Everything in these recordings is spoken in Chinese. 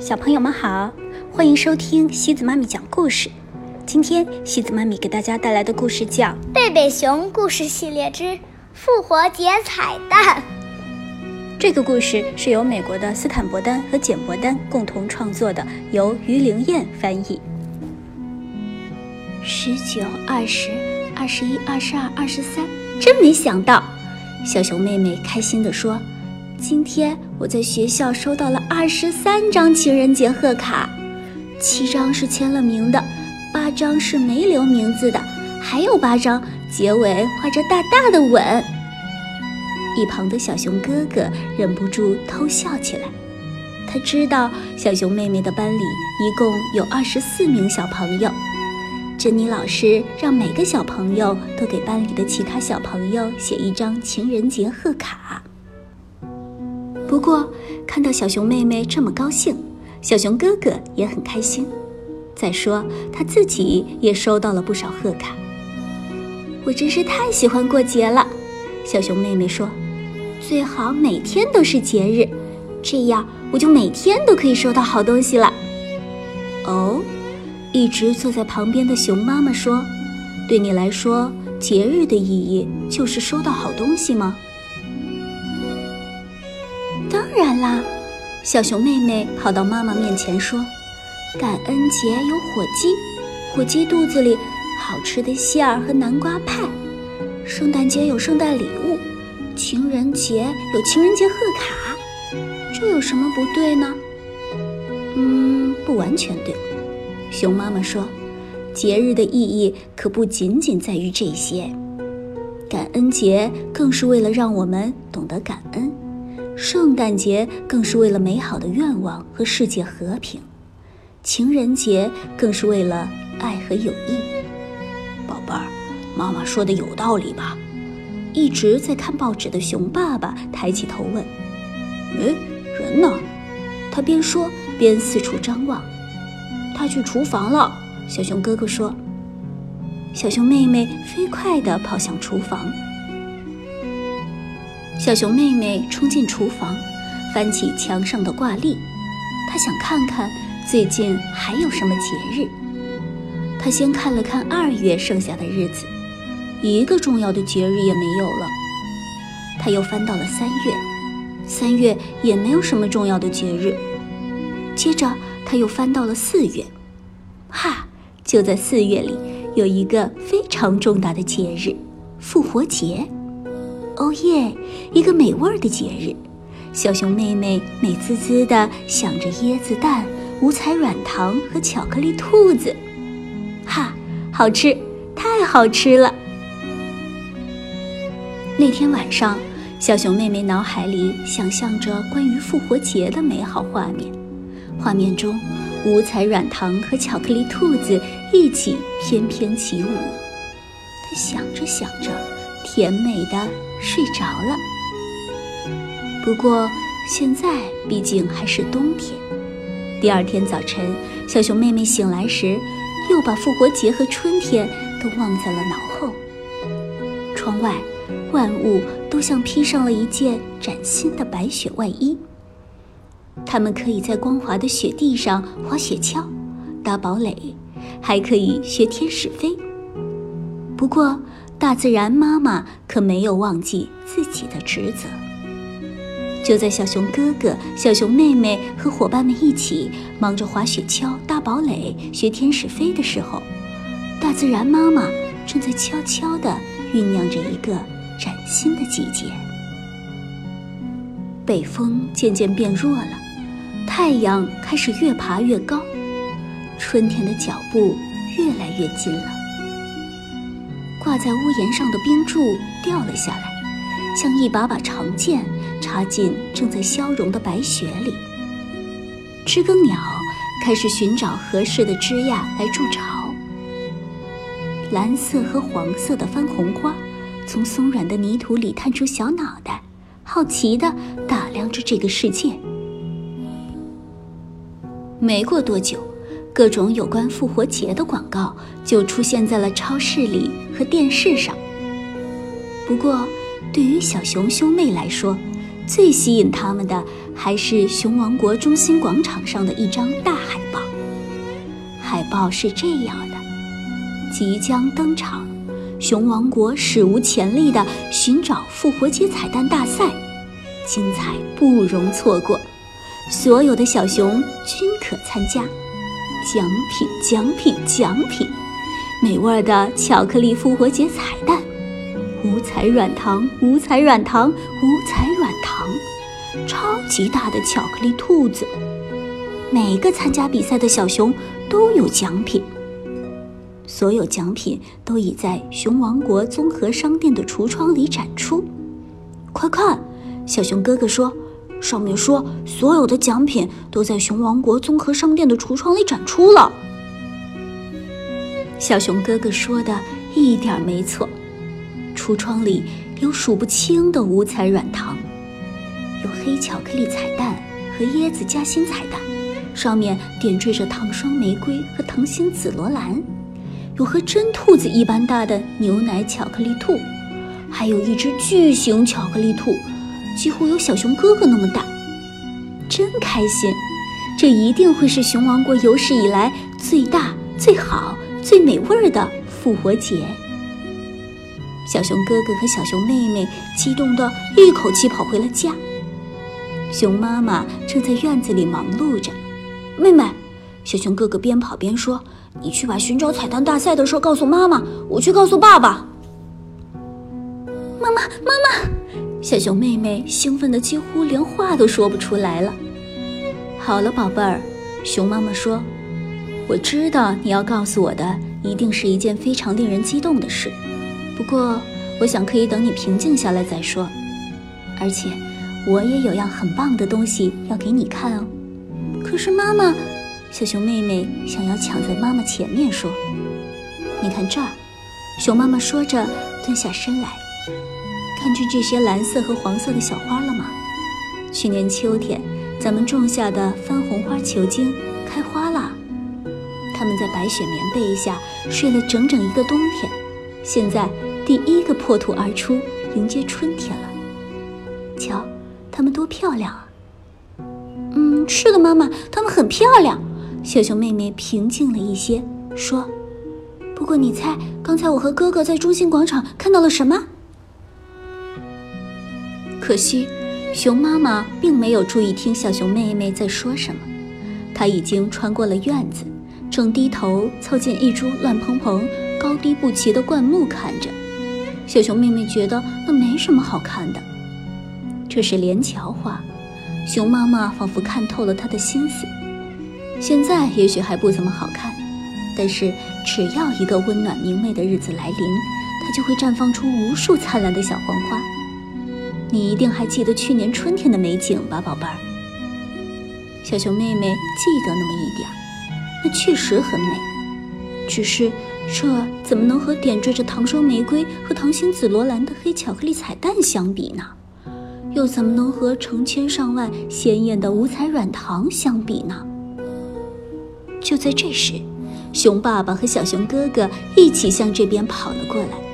小朋友们好，欢迎收听西子妈咪讲故事。今天西子妈咪给大家带来的故事叫《贝贝熊故事系列之复活节彩蛋》。这个故事是由美国的斯坦伯丹和简伯丹共同创作的，由于灵燕翻译。十九、二十、二十一、二十二、二十三，真没想到！小熊妹妹开心地说。今天我在学校收到了二十三张情人节贺卡，七张是签了名的，八张是没留名字的，还有八张结尾画着大大的吻。一旁的小熊哥哥忍不住偷笑起来，他知道小熊妹妹的班里一共有二十四名小朋友，珍妮老师让每个小朋友都给班里的其他小朋友写一张情人节贺卡。不过，看到小熊妹妹这么高兴，小熊哥哥也很开心。再说，他自己也收到了不少贺卡。我真是太喜欢过节了，小熊妹妹说：“最好每天都是节日，这样我就每天都可以收到好东西了。”哦，一直坐在旁边的熊妈妈说：“对你来说，节日的意义就是收到好东西吗？”小熊妹妹跑到妈妈面前说：“感恩节有火鸡，火鸡肚子里好吃的馅儿和南瓜派；圣诞节有圣诞礼物，情人节有情人节贺卡。这有什么不对呢？”嗯，不完全对。熊妈妈说：“节日的意义可不仅仅在于这些，感恩节更是为了让我们懂得感恩。”圣诞节更是为了美好的愿望和世界和平，情人节更是为了爱和友谊。宝贝儿，妈妈说的有道理吧？一直在看报纸的熊爸爸抬起头问：“哎，人呢？”他边说边四处张望。他去厨房了。小熊哥哥说。小熊妹妹飞快地跑向厨房。小熊妹妹冲进厨房，翻起墙上的挂历，她想看看最近还有什么节日。她先看了看二月剩下的日子，一个重要的节日也没有了。她又翻到了三月，三月也没有什么重要的节日。接着，她又翻到了四月，哈，就在四月里有一个非常重大的节日——复活节。哦耶！一个美味的节日，小熊妹妹美滋滋地想着椰子蛋、五彩软糖和巧克力兔子，哈，好吃，太好吃了！那天晚上，小熊妹妹脑海里想象着关于复活节的美好画面，画面中，五彩软糖和巧克力兔子一起翩翩起舞。她想着想着，甜美的。睡着了。不过现在毕竟还是冬天。第二天早晨，小熊妹妹醒来时，又把复活节和春天都忘在了脑后。窗外，万物都像披上了一件崭新的白雪外衣。它们可以在光滑的雪地上滑雪橇、搭堡垒，还可以学天使飞。不过，大自然妈妈可没有忘记自己的职责。就在小熊哥哥、小熊妹妹和伙伴们一起忙着滑雪橇、搭堡垒、学天使飞的时候，大自然妈妈正在悄悄地酝酿着一个崭新的季节。北风渐渐变弱了，太阳开始越爬越高，春天的脚步越来越近了。挂在屋檐上的冰柱掉了下来，像一把把长剑插进正在消融的白雪里。知更鸟开始寻找合适的枝桠来筑巢。蓝色和黄色的番红花从松软的泥土里探出小脑袋，好奇地打量着这个世界。没过多久。各种有关复活节的广告就出现在了超市里和电视上。不过，对于小熊兄妹来说，最吸引他们的还是熊王国中心广场上的一张大海报。海报是这样的：即将登场，熊王国史无前例的寻找复活节彩蛋大赛，精彩不容错过，所有的小熊均可参加。奖品，奖品，奖品！美味的巧克力复活节彩蛋，五彩软糖，五彩软糖，五彩软糖！超级大的巧克力兔子，每个参加比赛的小熊都有奖品。所有奖品都已在熊王国综合商店的橱窗里展出。快看，小熊哥哥说。上面说，所有的奖品都在熊王国综合商店的橱窗里展出了。小熊哥哥说的一点没错，橱窗里有数不清的五彩软糖，有黑巧克力彩蛋和椰子夹心彩蛋，上面点缀着糖霜玫瑰和糖心紫罗兰，有和真兔子一般大的牛奶巧克力兔，还有一只巨型巧克力兔。几乎有小熊哥哥那么大，真开心！这一定会是熊王国有史以来最大、最好、最美味的复活节。小熊哥哥和小熊妹妹激动的一口气跑回了家。熊妈妈正在院子里忙碌着。妹妹，小熊哥哥边跑边说：“你去把寻找彩蛋大赛的事告诉妈妈，我去告诉爸爸。”妈妈，妈妈！小熊妹妹兴奋的几乎连话都说不出来了。好了，宝贝儿，熊妈妈说：“我知道你要告诉我的一定是一件非常令人激动的事，不过我想可以等你平静下来再说。而且我也有样很棒的东西要给你看哦。”可是妈妈，小熊妹妹想要抢在妈妈前面说：“你看这儿。”熊妈妈说着蹲下身来。看见这些蓝色和黄色的小花了吗？去年秋天咱们种下的番红花球茎开花了，它们在白雪棉被下睡了整整一个冬天，现在第一个破土而出，迎接春天了。瞧，它们多漂亮啊！嗯，是的，妈妈，它们很漂亮。小熊妹妹平静了一些，说：“不过你猜，刚才我和哥哥在中心广场看到了什么？”可惜，熊妈妈并没有注意听小熊妹妹在说什么。她已经穿过了院子，正低头凑近一株乱蓬蓬、高低不齐的灌木看着。小熊妹妹觉得那没什么好看的，这是连桥花。熊妈妈仿佛看透了她的心思。现在也许还不怎么好看，但是只要一个温暖明媚的日子来临，它就会绽放出无数灿烂的小黄花。你一定还记得去年春天的美景吧，宝贝儿？小熊妹妹记得那么一点儿，那确实很美。只是这怎么能和点缀着糖霜玫瑰和糖心紫罗兰的黑巧克力彩蛋相比呢？又怎么能和成千上万鲜艳的五彩软糖相比呢？就在这时，熊爸爸和小熊哥哥一起向这边跑了过来。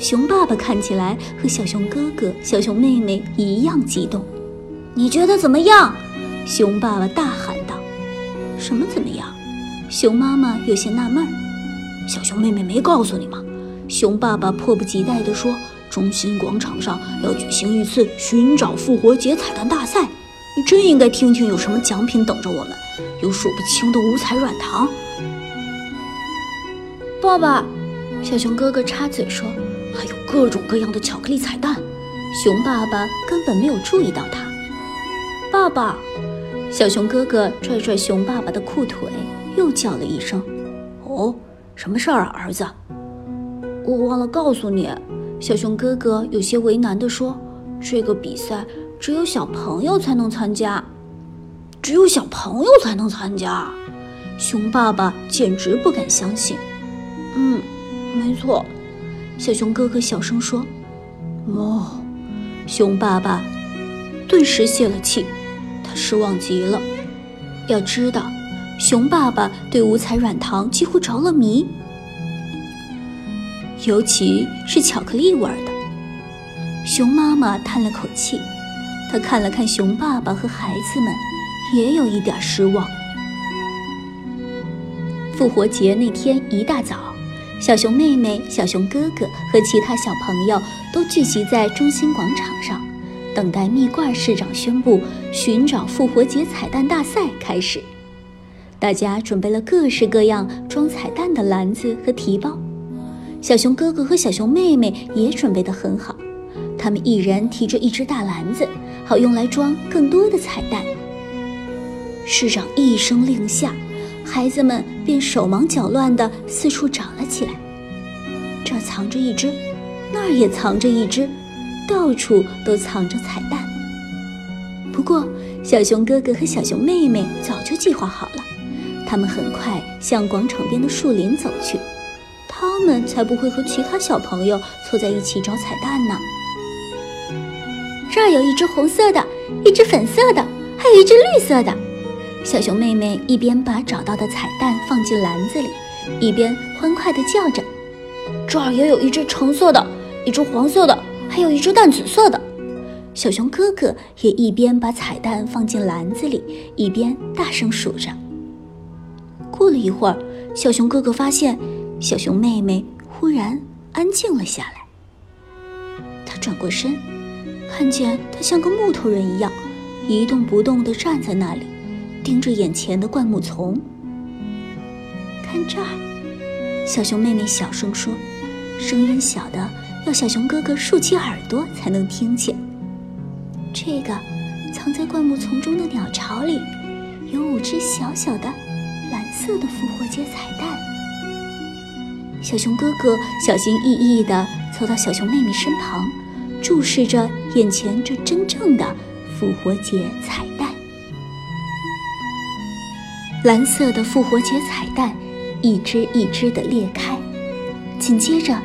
熊爸爸看起来和小熊哥哥、小熊妹妹一样激动。你觉得怎么样？熊爸爸大喊道。什么怎么样？熊妈妈有些纳闷。小熊妹妹没告诉你吗？熊爸爸迫不及待地说：“中心广场上要举行一次寻找复活节彩蛋大赛，你真应该听听有什么奖品等着我们。有数不清的五彩软糖。”爸爸，小熊哥哥插嘴说。各种各样的巧克力彩蛋，熊爸爸根本没有注意到它。爸爸，小熊哥哥拽拽熊爸爸的裤腿，又叫了一声：“哦，什么事儿啊，儿子？”我忘了告诉你，小熊哥哥有些为难地说：“这个比赛只有小朋友才能参加，只有小朋友才能参加。”熊爸爸简直不敢相信。嗯，没错。小熊哥哥小声说：“哦。”熊爸爸顿时泄了气，他失望极了。要知道，熊爸爸对五彩软糖几乎着了迷，尤其是巧克力味的。熊妈妈叹了口气，她看了看熊爸爸和孩子们，也有一点失望。复活节那天一大早，小熊妹妹、小熊哥哥和其他小朋友都聚集在中心广场上，等待蜜罐市长宣布寻找复活节彩蛋大赛开始。大家准备了各式各样装彩蛋的篮子和提包，小熊哥哥和小熊妹妹也准备得很好，他们一人提着一只大篮子，好用来装更多的彩蛋。市长一声令下，孩子们便手忙脚乱地四处找了起来，这藏着一只，那儿也藏着一只，到处都藏着彩蛋。不过，小熊哥哥和小熊妹妹早就计划好了。他们很快向广场边的树林走去，他们才不会和其他小朋友凑在一起找彩蛋呢。这儿有一只红色的，一只粉色的，还有一只绿色的。小熊妹妹一边把找到的彩蛋放进篮子里，一边欢快地叫着：“这儿也有一只橙色的，一只黄色的，还有一只淡紫色的。”小熊哥哥也一边把彩蛋放进篮子里，一边大声数着。过了一会儿，小熊哥哥发现小熊妹妹忽然安静了下来。他转过身，看见她像个木头人一样，一动不动地站在那里，盯着眼前的灌木丛。看这儿，小熊妹妹小声说，声音小的要小熊哥哥竖起耳朵才能听见。这个藏在灌木丛中的鸟巢里，有五只小小的。蓝色的复活节彩蛋，小熊哥哥小心翼翼地凑到小熊妹妹身旁，注视着眼前这真正的复活节彩蛋。蓝色的复活节彩蛋一只一只地裂开，紧接着，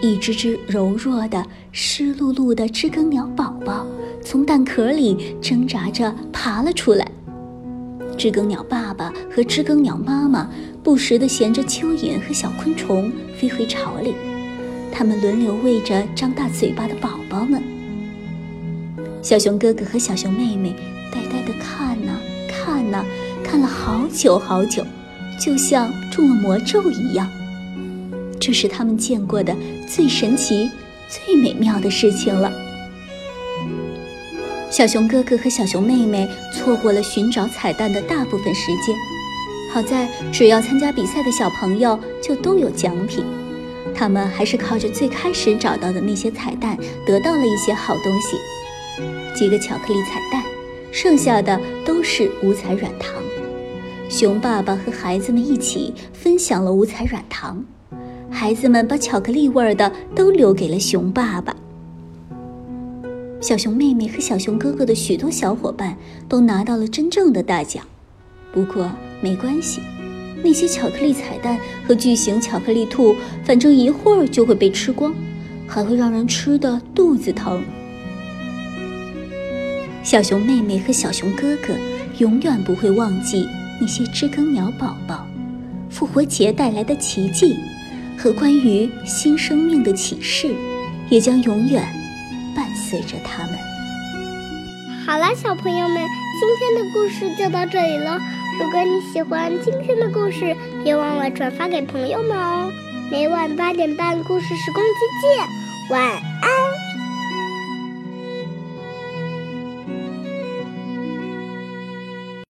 一只只柔弱的、湿漉漉的知更鸟宝宝从蛋壳里挣扎着爬了出来。知更鸟爸爸和知更鸟妈妈不时地衔着蚯蚓和小昆虫飞回巢里，他们轮流喂着张大嘴巴的宝宝们。小熊哥哥和小熊妹妹呆呆地看呢，看呢，看了好久好久，就像中了魔咒一样。这是他们见过的最神奇、最美妙的事情了。小熊哥哥和小熊妹妹错过了寻找彩蛋的大部分时间，好在只要参加比赛的小朋友就都有奖品，他们还是靠着最开始找到的那些彩蛋得到了一些好东西，几个巧克力彩蛋，剩下的都是五彩软糖。熊爸爸和孩子们一起分享了五彩软糖，孩子们把巧克力味的都留给了熊爸爸。小熊妹妹和小熊哥哥的许多小伙伴都拿到了真正的大奖，不过没关系，那些巧克力彩蛋和巨型巧克力兔，反正一会儿就会被吃光，还会让人吃的肚子疼。小熊妹妹和小熊哥哥永远不会忘记那些知更鸟宝宝、复活节带来的奇迹和关于新生命的启示，也将永远。伴随着他们。好了，小朋友们，今天的故事就到这里了。如果你喜欢今天的故事，别忘了转发给朋友们哦。每晚八点半，故事时光机见，晚安。